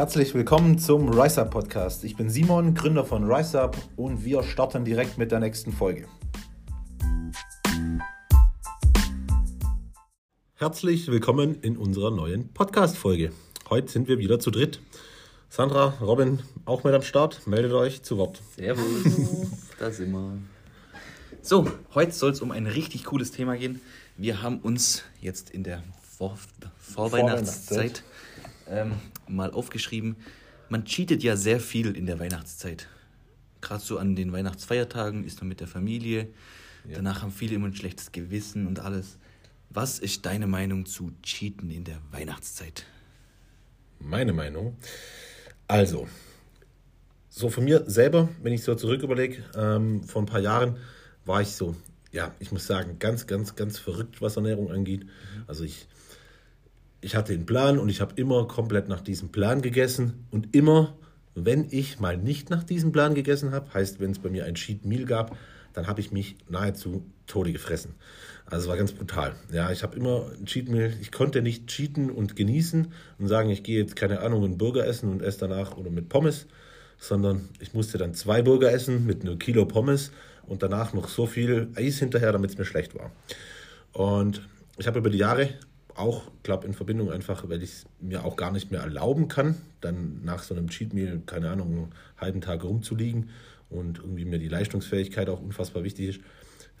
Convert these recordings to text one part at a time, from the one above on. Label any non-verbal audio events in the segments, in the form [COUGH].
Herzlich willkommen zum Rise Up Podcast. Ich bin Simon, Gründer von Rise Up und wir starten direkt mit der nächsten Folge. Herzlich willkommen in unserer neuen Podcast-Folge. Heute sind wir wieder zu dritt. Sandra, Robin, auch mit am Start. Meldet euch zu Wort. Servus, [LAUGHS] da sind wir. So, heute soll es um ein richtig cooles Thema gehen. Wir haben uns jetzt in der Vor Vorweihnachtszeit ähm, mal aufgeschrieben, man cheatet ja sehr viel in der Weihnachtszeit. Gerade so an den Weihnachtsfeiertagen ist man mit der Familie. Ja. Danach haben viele immer ein schlechtes Gewissen und alles. Was ist deine Meinung zu Cheaten in der Weihnachtszeit? Meine Meinung? Also, so von mir selber, wenn ich so zurück überlege, ähm, vor ein paar Jahren war ich so, ja, ich muss sagen, ganz, ganz, ganz verrückt, was Ernährung angeht. Mhm. Also ich, ich hatte einen Plan und ich habe immer komplett nach diesem Plan gegessen und immer, wenn ich mal nicht nach diesem Plan gegessen habe, heißt, wenn es bei mir ein Cheat Meal gab, dann habe ich mich nahezu Tode gefressen. Also es war ganz brutal. Ja, ich habe immer ein Cheat Meal, ich konnte nicht cheaten und genießen und sagen, ich gehe jetzt keine Ahnung einen Burger essen und esse danach oder mit Pommes, sondern ich musste dann zwei Burger essen mit einem Kilo Pommes und danach noch so viel Eis hinterher, damit es mir schlecht war. Und ich habe über die Jahre auch, glaube in Verbindung einfach, weil ich es mir auch gar nicht mehr erlauben kann, dann nach so einem Cheat Meal, keine Ahnung, einen halben Tag rumzuliegen und irgendwie mir die Leistungsfähigkeit auch unfassbar wichtig ist,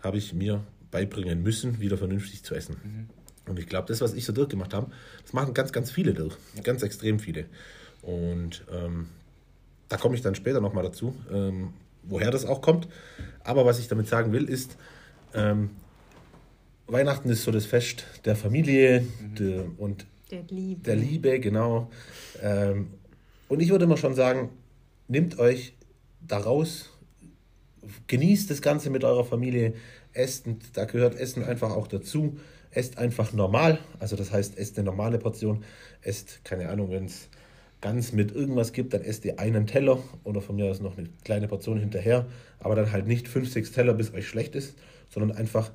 habe ich mir beibringen müssen, wieder vernünftig zu essen. Mhm. Und ich glaube, das, was ich so durchgemacht habe, das machen ganz, ganz viele durch. Ganz extrem viele. Und ähm, da komme ich dann später nochmal dazu, ähm, woher das auch kommt. Aber was ich damit sagen will, ist, ähm, Weihnachten ist so das Fest der Familie mhm. der, und der Liebe. Der Liebe, genau. Ähm, und ich würde immer schon sagen, nehmt euch daraus, genießt das Ganze mit eurer Familie, esst, da gehört Essen einfach auch dazu. Esst einfach normal, also das heißt, esst eine normale Portion, esst, keine Ahnung, wenn es ganz mit irgendwas gibt, dann esst ihr einen Teller oder von mir aus noch eine kleine Portion hinterher, aber dann halt nicht fünf, sechs Teller, bis euch schlecht ist, sondern einfach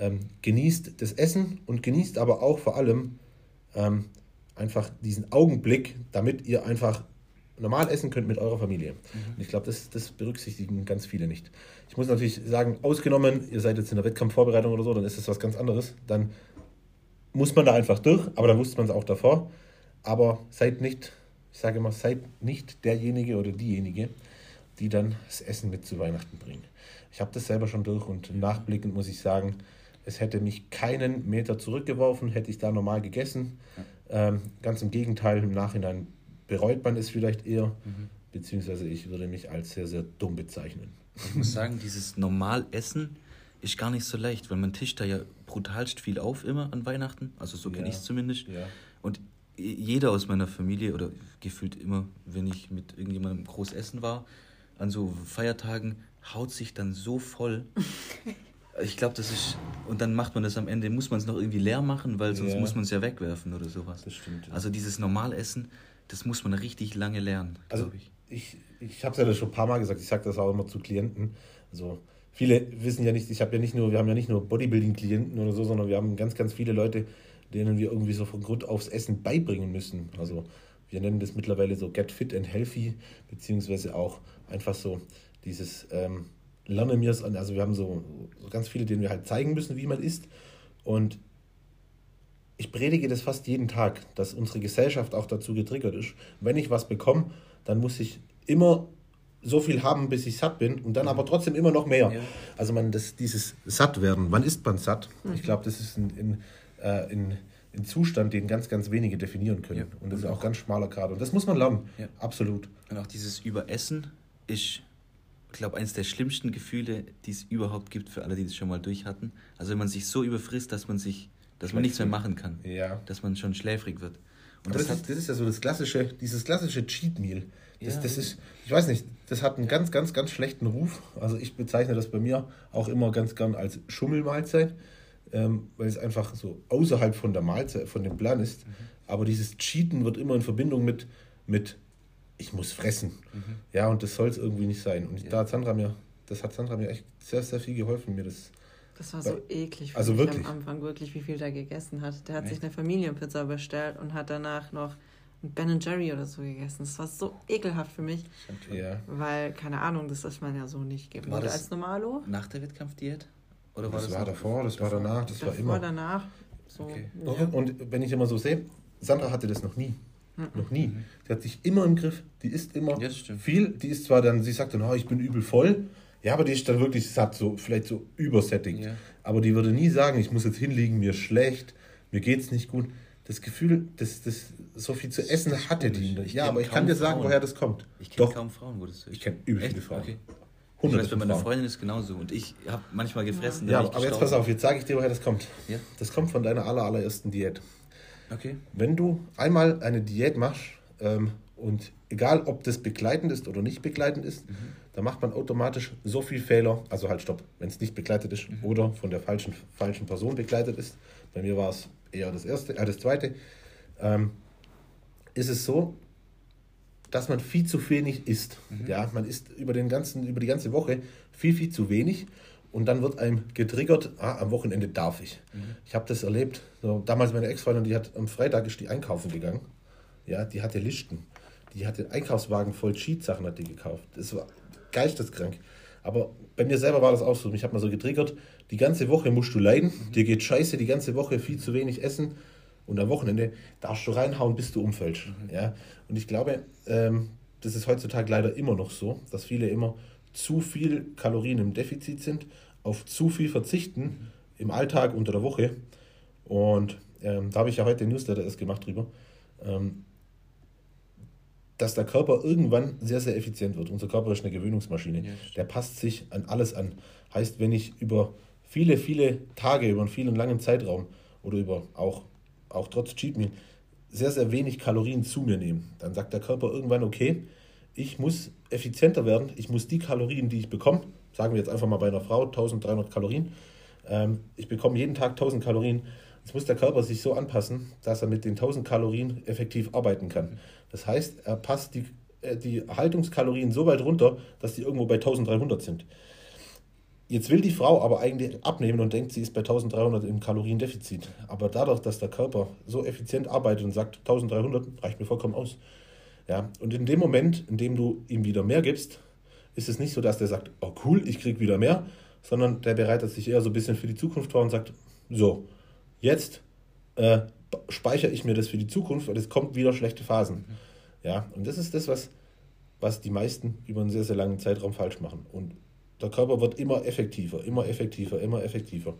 ähm, genießt das Essen und genießt aber auch vor allem ähm, einfach diesen Augenblick, damit ihr einfach normal essen könnt mit eurer Familie. Mhm. Und ich glaube, das, das berücksichtigen ganz viele nicht. Ich muss natürlich sagen, ausgenommen, ihr seid jetzt in der Wettkampfvorbereitung oder so, dann ist das was ganz anderes. Dann muss man da einfach durch, aber dann wusste man es auch davor. Aber seid nicht, ich sage immer, seid nicht derjenige oder diejenige, die dann das Essen mit zu Weihnachten bringen. Ich habe das selber schon durch und nachblickend muss ich sagen, es hätte mich keinen Meter zurückgeworfen, hätte ich da normal gegessen. Ja. Ähm, ganz im Gegenteil, im Nachhinein bereut man es vielleicht eher, mhm. beziehungsweise ich würde mich als sehr, sehr dumm bezeichnen. Ich muss sagen, dieses Normalessen ist gar nicht so leicht, weil man tischt da ja brutalst viel auf immer an Weihnachten. Also so kenne ja. ich es zumindest. Ja. Und jeder aus meiner Familie oder gefühlt immer, wenn ich mit irgendjemandem groß essen war, an so Feiertagen haut sich dann so voll. [LAUGHS] Ich glaube, das ist. Und dann macht man das am Ende, muss man es noch irgendwie leer machen, weil sonst ja. muss man es ja wegwerfen oder sowas. Das stimmt. Ja. Also dieses Normalessen, das muss man richtig lange lernen, also ich. Ich, ich habe es ja schon ein paar Mal gesagt, ich sage das auch immer zu Klienten. Also viele wissen ja nicht, ich habe ja nicht nur, wir haben ja nicht nur Bodybuilding-Klienten oder so, sondern wir haben ganz, ganz viele Leute, denen wir irgendwie so von Grund aufs Essen beibringen müssen. Also wir nennen das mittlerweile so Get Fit and Healthy, beziehungsweise auch einfach so dieses ähm, lerne mir es an. Also wir haben so, so ganz viele, denen wir halt zeigen müssen, wie man isst. Und ich predige das fast jeden Tag, dass unsere Gesellschaft auch dazu getriggert ist. Wenn ich was bekomme, dann muss ich immer so viel haben, bis ich satt bin und dann aber trotzdem immer noch mehr. Ja. Also man, das, dieses Sattwerden, wann ist man satt? Mhm. Ich glaube, das ist ein, in, äh, in, ein Zustand, den ganz, ganz wenige definieren können. Ja. Und das ist auch ganz schmaler Grad. Und das muss man lernen. Ja. Absolut. Und auch dieses Überessen ist ich glaube, eines der schlimmsten Gefühle, die es überhaupt gibt für alle, die das schon mal durch hatten. Also wenn man sich so überfrisst, dass man sich, dass man nichts mehr machen kann. Ja. Dass man schon schläfrig wird. Und das, das, ist, das ist ja so das klassische, dieses klassische Cheat Meal. Das, ja. das ist, ich weiß nicht, das hat einen ganz, ganz, ganz schlechten Ruf. Also ich bezeichne das bei mir auch immer ganz gern als Schummelmahlzeit, ähm, weil es einfach so außerhalb von der Mahlzeit, von dem Plan ist. Mhm. Aber dieses Cheaten wird immer in Verbindung mit, mit ich muss fressen. Mhm. Ja, und das soll es irgendwie nicht sein. Und ja. da hat Sandra mir, das hat Sandra mir echt sehr, sehr viel geholfen, mir das. Das war so eklig also wirklich. am Anfang, wirklich, wie viel der gegessen hat. Der hat echt? sich eine Familienpizza bestellt und hat danach noch Ben Jerry oder so gegessen. Das war so ekelhaft für mich. Ja. Weil, keine Ahnung, das ist man ja so nicht gewohnt als Normalo. Nach der Wettkampfdiät? Oder war das, das war davor, das davor? war danach, das davor, war immer. danach. So, okay. ja. Und wenn ich immer so sehe, Sandra hatte das noch nie. Mhm. Noch nie. Die hat sich immer im Griff. Die isst immer viel. Die ist zwar dann, sie sagt dann, oh, ich bin übel voll. Ja, aber die ist dann wirklich satt, so vielleicht so übersättigt. Ja. Aber die würde nie sagen, ich muss jetzt hinliegen, mir schlecht, mir geht's nicht gut. Das Gefühl, dass das so viel zu essen hatte die. Ja, aber ich kann dir sagen, Frauen. woher das kommt. Ich kenne kaum Frauen, wo das ist. Ich kenne übel viele Frauen. Okay. Ich weiß, bei meiner Freundin ist genauso und ich habe manchmal gefressen. Ja, aber jetzt pass auf, jetzt sage ich dir, woher das kommt. Ja? Das kommt von deiner aller, allerersten Diät. Okay. Wenn du einmal eine Diät machst ähm, und egal, ob das begleitend ist oder nicht begleitend ist, mhm. dann macht man automatisch so viel Fehler, also halt stopp, wenn es nicht begleitet ist mhm. oder von der falschen, falschen Person begleitet ist. Bei mir war es eher das erste, äh, das zweite. Ähm, ist es so, dass man viel zu wenig isst. Mhm. Ja, man isst über, den ganzen, über die ganze Woche viel, viel zu wenig und dann wird einem getriggert, ah, am Wochenende darf ich. Mhm. Ich habe das erlebt. So, damals meine Ex-Freundin, die hat am Freitag ist die einkaufen gegangen. Ja, die hatte Listen. Die hatte Einkaufswagen voll Cheat-Sachen hat die gekauft. Das war geisteskrank. Aber bei mir selber war das auch so. Mich hat man so getriggert, die ganze Woche musst du leiden, mhm. dir geht scheiße, die ganze Woche viel zu wenig essen und am Wochenende darfst du reinhauen, bis du umfällst. Mhm. Ja? Und ich glaube, ähm, das ist heutzutage leider immer noch so, dass viele immer zu viel Kalorien im Defizit sind, auf zu viel verzichten im Alltag unter der Woche. Und ähm, da habe ich ja heute den Newsletter erst gemacht drüber, ähm, dass der Körper irgendwann sehr, sehr effizient wird. Unser Körper ist eine Gewöhnungsmaschine. Ja. Der passt sich an alles an. Heißt, wenn ich über viele, viele Tage, über einen vielen langen Zeitraum oder über auch, auch trotz Cheat Meal sehr, sehr wenig Kalorien zu mir nehme, dann sagt der Körper irgendwann, okay, ich muss effizienter werden, ich muss die Kalorien, die ich bekomme, sagen wir jetzt einfach mal bei einer Frau 1300 Kalorien, ähm, ich bekomme jeden Tag 1000 Kalorien, jetzt muss der Körper sich so anpassen, dass er mit den 1000 Kalorien effektiv arbeiten kann. Das heißt, er passt die, äh, die Haltungskalorien so weit runter, dass die irgendwo bei 1300 sind. Jetzt will die Frau aber eigentlich abnehmen und denkt, sie ist bei 1300 im Kaloriendefizit. Aber dadurch, dass der Körper so effizient arbeitet und sagt, 1300 reicht mir vollkommen aus. Ja, und in dem Moment, in dem du ihm wieder mehr gibst, ist es nicht so, dass der sagt, oh cool, ich krieg wieder mehr, sondern der bereitet sich eher so ein bisschen für die Zukunft vor und sagt, so, jetzt äh, speichere ich mir das für die Zukunft, weil es kommt wieder schlechte Phasen. Ja, und das ist das, was, was die meisten über einen sehr, sehr langen Zeitraum falsch machen. Und der Körper wird immer effektiver, immer effektiver, immer effektiver.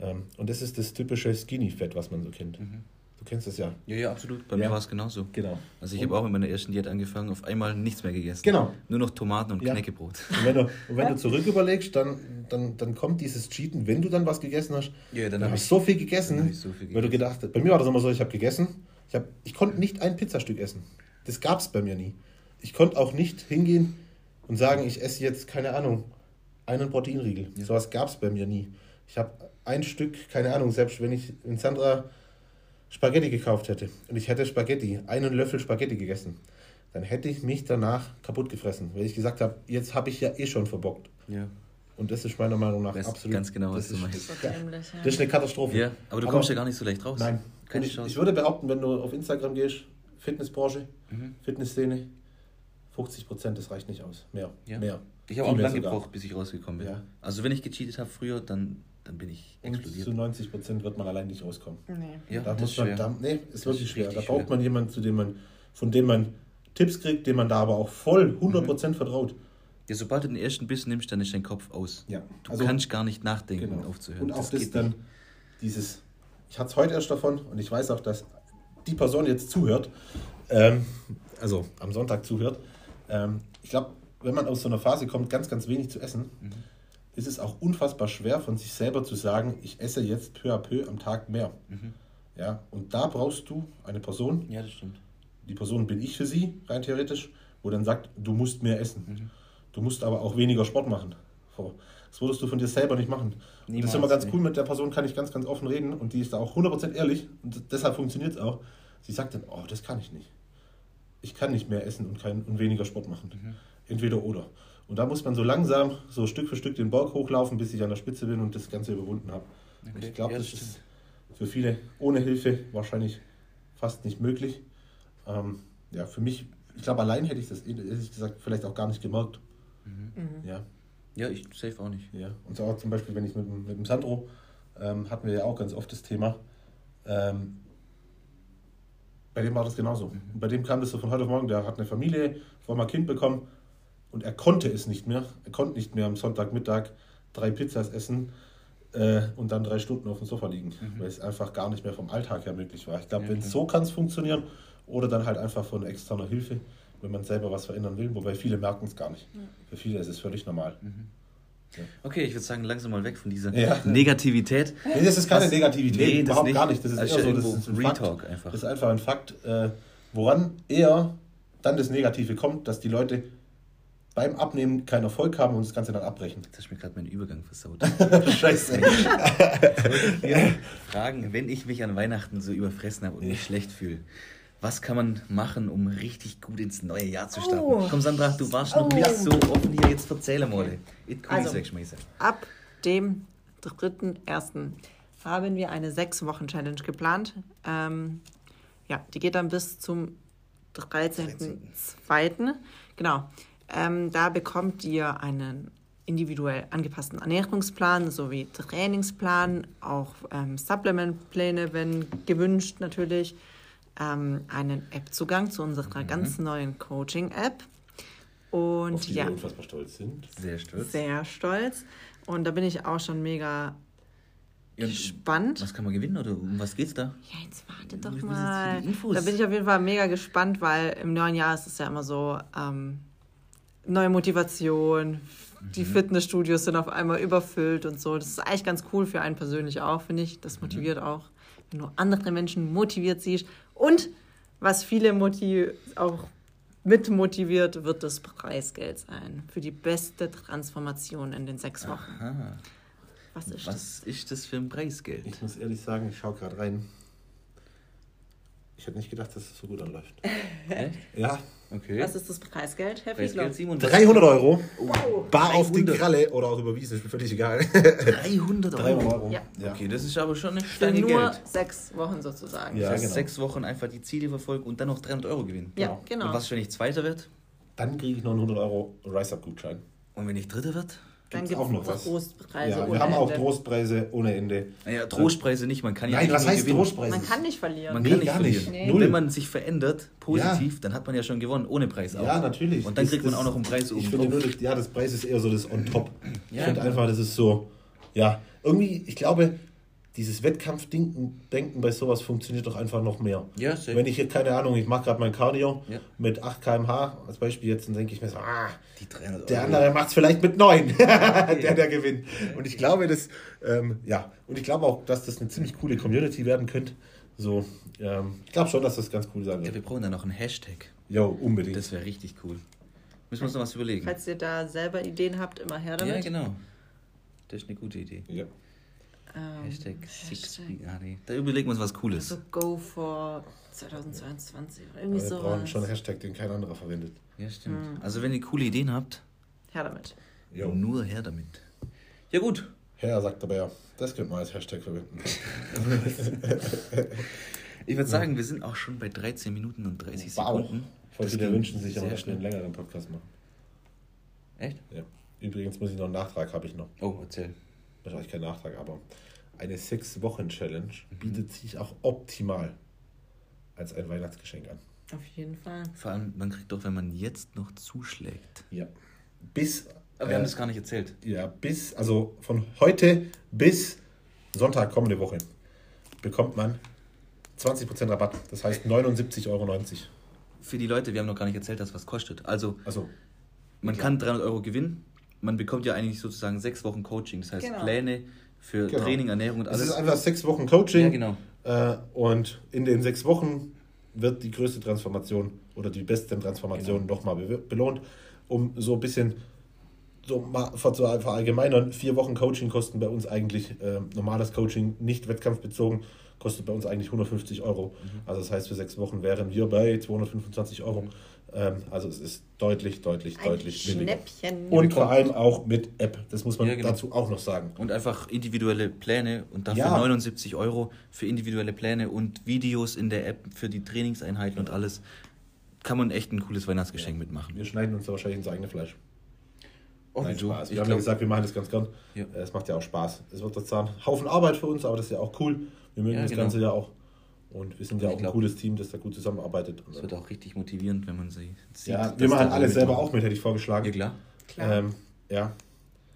Ähm, und das ist das typische Skinny-Fett, was man so kennt. Mhm. Du kennst das ja. Ja, ja, absolut. Bei ja. mir war es genauso. Genau. Also ich habe auch mit meiner ersten Diät angefangen, auf einmal nichts mehr gegessen. Genau. Nur noch Tomaten und ja. Knäckebrot. Und wenn du, [LAUGHS] und wenn du zurück überlegst, dann, dann, dann kommt dieses Cheaten, wenn du dann was gegessen hast. Ja, dann habe ich so viel gegessen, so viel gegessen. weil du gedacht hast, bei mir war das immer so, ich habe gegessen, ich, hab, ich konnte nicht ein Pizzastück essen. Das gab es bei mir nie. Ich konnte auch nicht hingehen und sagen, ich esse jetzt, keine Ahnung, einen Proteinriegel. Ja. Sowas gab es bei mir nie. Ich habe ein Stück, keine Ahnung, selbst wenn ich in Sandra Spaghetti gekauft hätte und ich hätte Spaghetti, einen Löffel Spaghetti gegessen, dann hätte ich mich danach kaputt gefressen, weil ich gesagt habe, jetzt habe ich ja eh schon verbockt. Ja. Und das ist meiner Meinung nach absolut. Ganz genau, was du meinst. Das ist, das ist eine Katastrophe. Ja, aber du aber, kommst ja gar nicht so leicht raus. Nein. Keine ich, ich würde behaupten, wenn du auf Instagram gehst, Fitnessbranche, mhm. Fitnessszene, 50 Prozent, das reicht nicht aus. Mehr. Ja. Mehr. Ich habe auch lange gebraucht, bis ich rausgekommen bin. Ja. Also wenn ich gecheatet habe früher, dann, dann bin ich explodiert. Und zu 90 Prozent wird man allein nicht rauskommen. Nee. Ja, da muss man, da, nee, ist wirklich schwer. Da braucht man jemanden, zu dem man, von dem man Tipps kriegt, dem man da aber auch voll 100 Prozent mhm. vertraut. Ja, sobald du den ersten Biss nimmst, dann ist dein Kopf aus. Ja. Du also, kannst gar nicht nachdenken, genau. um aufzuhören. Und auch das, das dann, nicht. dieses, ich hatte es heute erst davon und ich weiß auch, dass die Person jetzt zuhört, ähm, also am Sonntag zuhört. Ähm, ich glaube, wenn man aus so einer Phase kommt, ganz, ganz wenig zu essen, mhm. Ist es auch unfassbar schwer von sich selber zu sagen, ich esse jetzt peu à peu am Tag mehr. Mhm. Ja, und da brauchst du eine Person. Ja, das stimmt. Die Person bin ich für sie, rein theoretisch, wo dann sagt, du musst mehr essen. Mhm. Du musst aber auch weniger Sport machen. Das würdest du von dir selber nicht machen. Niemals, das ist immer ganz cool, mit der Person kann ich ganz, ganz offen reden und die ist da auch 100% ehrlich und deshalb funktioniert es auch. Sie sagt dann, oh, das kann ich nicht. Ich kann nicht mehr essen und, kein, und weniger Sport machen. Mhm. Entweder oder. Und da muss man so langsam, so Stück für Stück den Berg hochlaufen, bis ich an der Spitze bin und das Ganze überwunden habe. Okay. Und ich glaube, ja, das, das ist für viele ohne Hilfe wahrscheinlich fast nicht möglich. Ähm, ja, für mich, ich glaube, allein hätte ich das ehrlich gesagt vielleicht auch gar nicht gemerkt. Mhm. Ja. Ja, ich safe auch nicht. Ja. Und so auch zum Beispiel, wenn ich mit, mit dem Sandro ähm, hatten wir ja auch ganz oft das Thema. Ähm, bei dem war das genauso. Mhm. Bei dem kam das so von heute auf morgen, der hat eine Familie, vor mal Kind bekommen und er konnte es nicht mehr. Er konnte nicht mehr am Sonntagmittag drei Pizzas essen äh, und dann drei Stunden auf dem Sofa liegen, mhm. weil es einfach gar nicht mehr vom Alltag her möglich war. Ich glaube, ja, wenn es so kann es funktionieren oder dann halt einfach von externer Hilfe, wenn man selber was verändern will, wobei viele merken es gar nicht. Ja. Für viele ist es völlig normal. Mhm. Okay, ich würde sagen, langsam mal weg von dieser ja. Negativität. Nee, das ist keine Was, Negativität, nee, überhaupt nicht. gar nicht. Das ist also eher so, das ist ein Retalk Fakt. einfach. Das ist einfach ein Fakt, äh, woran eher dann das Negative kommt, dass die Leute beim Abnehmen keinen Erfolg haben und das Ganze dann abbrechen. Das hast mir gerade meinen Übergang versaut. [LAUGHS] Scheiße. [LAUGHS] fragen, wenn ich mich an Weihnachten so überfressen habe und mich schlecht fühle, was kann man machen, um richtig gut ins neue Jahr zu starten? Oh. Komm, Sandra, du warst noch oh. nicht so offen hier. Jetzt erzähle mal. Also, ab dem 3.1. haben wir eine 6-Wochen-Challenge geplant. Ähm, ja, die geht dann bis zum 13.2. Genau. Ähm, da bekommt ihr einen individuell angepassten Ernährungsplan sowie Trainingsplan, auch ähm, Supplementpläne, wenn gewünscht natürlich ähm, einen App-Zugang zu unserer mhm. ganz neuen Coaching-App. Und Auf die ja, wir unfassbar stolz sind. Sehr stolz. Sehr stolz. Und da bin ich auch schon mega ja, gespannt. Was kann man gewinnen oder um was geht's da? Ja, jetzt warte doch mal. Da bin ich auf jeden Fall mega gespannt, weil im neuen Jahr ist es ja immer so ähm, neue Motivation. Die mhm. Fitnessstudios sind auf einmal überfüllt und so. Das ist eigentlich ganz cool für einen persönlich auch, finde ich. Das mhm. motiviert mhm. auch, wenn du andere Menschen motiviert siehst und was viele motiv auch mit motiviert, wird das Preisgeld sein für die beste Transformation in den sechs Wochen. Aha. Was ist Was das? ist das für ein Preisgeld? Ich muss ehrlich sagen, ich schaue gerade rein. Ich hätte nicht gedacht, dass es so gut anläuft. [LAUGHS] Echt? Ja, Okay. Was ist das Preisgeld, Herr Fiedler? 300 Euro. Wow. Bar 300. auf die Kralle oder auch überwiesen, ist mir völlig egal. 300 Euro? 300 Euro. Ja. ja. Okay, das ist aber schon eine Stange Für nur Geld. sechs Wochen sozusagen. Ja, genau. Sechs Wochen einfach die Ziele verfolgen und dann noch 300 Euro gewinnen. Ja, genau. Und was, wenn ich Zweiter wird? Dann kriege ich noch einen 100 Euro Rise-Up-Gutschein. Und wenn ich Dritter wird? Dann gibt es auch noch was. Trostpreise. Ja, wir haben auch Trostpreise ohne Ende. Naja, Trostpreise nicht, man kann ja Nein, was heißt gewinnen. Trostpreise? Man kann nicht verlieren. Man nee, kann nicht verlieren. Nicht. Nee. Wenn man sich verändert, positiv, ja. dann hat man ja schon gewonnen, ohne Preis auch. Ja, natürlich. Und dann kriegt das, man auch noch einen Preis oben. Ich finde nur, das, ja, das Preis ist eher so das on top. Ja, ich finde einfach, das ist so, ja, irgendwie, ich glaube, dieses Wettkampfdenken Denken bei sowas funktioniert doch einfach noch mehr. Ja, sehr Wenn ich hier, keine Ahnung, ich mache gerade mein Cardio ja. mit 8 km/h als Beispiel jetzt, dann denke ich mir so, ah, der andere macht es vielleicht mit 9, [LAUGHS] [LAUGHS] der, der gewinnt. Und ich glaube, das, ähm, ja, und ich glaube auch, dass das eine ziemlich coole Community werden könnte. So, ähm, ich glaube schon, dass das ganz cool sein wird. Ja, wir brauchen da noch einen Hashtag. Jo, unbedingt. Das wäre richtig cool. Müssen wir uns noch was überlegen. Falls ihr da selber Ideen habt, immer her damit. Ja, genau. Das ist eine gute Idee. Ja. Ähm, Hashtag, Hashtag. Da überlegen wir uns was Cooles. Also Go for 2022 oder irgendwie so. Wir brauchen schon einen Hashtag, den kein anderer verwendet. Ja, stimmt. Mhm. Also wenn ihr coole Ideen habt, her damit. Jo. Nur her damit. Ja gut. Herr, sagt aber ja, das könnte man als Hashtag verwenden. [LAUGHS] ich würde sagen, wir sind auch schon bei 13 Minuten und 30 wow. Sekunden. Voll viele wünschen sich dass wir einen längeren Podcast machen. Echt? Ja. Übrigens muss ich noch einen Nachtrag, habe ich noch. Oh, erzähl. Wahrscheinlich kein Nachtrag, aber eine Sechs-Wochen-Challenge mhm. bietet sich auch optimal als ein Weihnachtsgeschenk an. Auf jeden Fall. Vor allem, man kriegt doch, wenn man jetzt noch zuschlägt. Ja. Bis. Aber wir äh, haben das gar nicht erzählt. Ja, bis, also von heute bis Sonntag kommende Woche bekommt man 20% Rabatt. Das heißt 79,90 Euro. Für die Leute, wir haben noch gar nicht erzählt, dass was kostet. Also, also man klar. kann 300 Euro gewinnen. Man bekommt ja eigentlich sozusagen sechs Wochen Coaching. Das heißt, genau. Pläne, für genau. Training, Ernährung und alles. Es ist einfach sechs Wochen Coaching. Ja, genau. Äh, und in den sechs Wochen wird die größte Transformation oder die beste Transformation genau. nochmal belohnt, um so ein bisschen so mal zu verallgemeinern. Vier Wochen Coaching kosten bei uns eigentlich äh, normales Coaching, nicht wettkampfbezogen, kostet bei uns eigentlich 150 Euro. Mhm. Also das heißt, für sechs Wochen wären wir bei 225 Euro. Mhm. Ähm, also es ist deutlich, deutlich, Ein deutlich Schnäppchen. Und vor allem auch mit App. Das muss man ja, genau. dazu auch noch sagen. Und einfach individuelle Pläne und dafür ja. 79 Euro für individuelle Pläne und Videos in der App für die Trainingseinheiten und alles. Kann man echt ein cooles Weihnachtsgeschenk ja. mitmachen. Wir schneiden uns da wahrscheinlich ins eigene Fleisch. Oh, Nein, Spaß. Wir haben ja gesagt, wir machen das ganz gern. Ja. Es macht ja auch Spaß. Es wird jetzt ein Haufen Arbeit für uns, aber das ist ja auch cool. Wir mögen ja, das genau. Ganze ja auch. Und wir sind ja auch glaub, ein cooles Team, das da gut zusammenarbeitet. Es wird auch richtig motivierend, wenn man sie sieht. Ja, wir machen alles selber auch mit, hätte ich vorgeschlagen. Ja, klar. klar. Ähm, ja.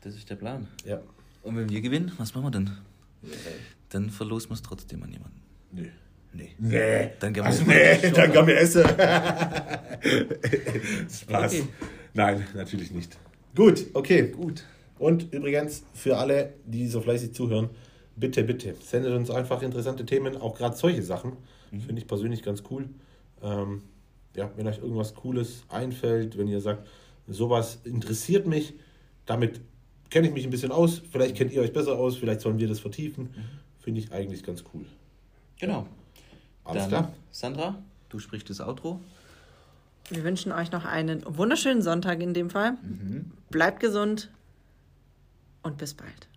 Das ist der Plan. Ja. Und wenn wir gewinnen, was machen wir dann? Ja. Dann verlosen wir es trotzdem an jemanden. Nö. Nee. Nee. Dann gehen wir also, nee, dann gehen wir essen. [LAUGHS] Spaß. Okay. Nein, natürlich nicht. Gut, okay. Gut. Und übrigens, für alle, die so fleißig zuhören, bitte, bitte, sendet uns einfach interessante Themen, auch gerade solche Sachen. Mhm. Finde ich persönlich ganz cool. Ähm, ja, wenn euch irgendwas Cooles einfällt, wenn ihr sagt, sowas interessiert mich, damit kenne ich mich ein bisschen aus, vielleicht kennt ihr euch besser aus, vielleicht sollen wir das vertiefen, mhm. finde ich eigentlich ganz cool. Genau. Alles Dann, klar. Sandra, du sprichst das Outro. Wir wünschen euch noch einen wunderschönen Sonntag in dem Fall. Mhm. Bleibt gesund und bis bald.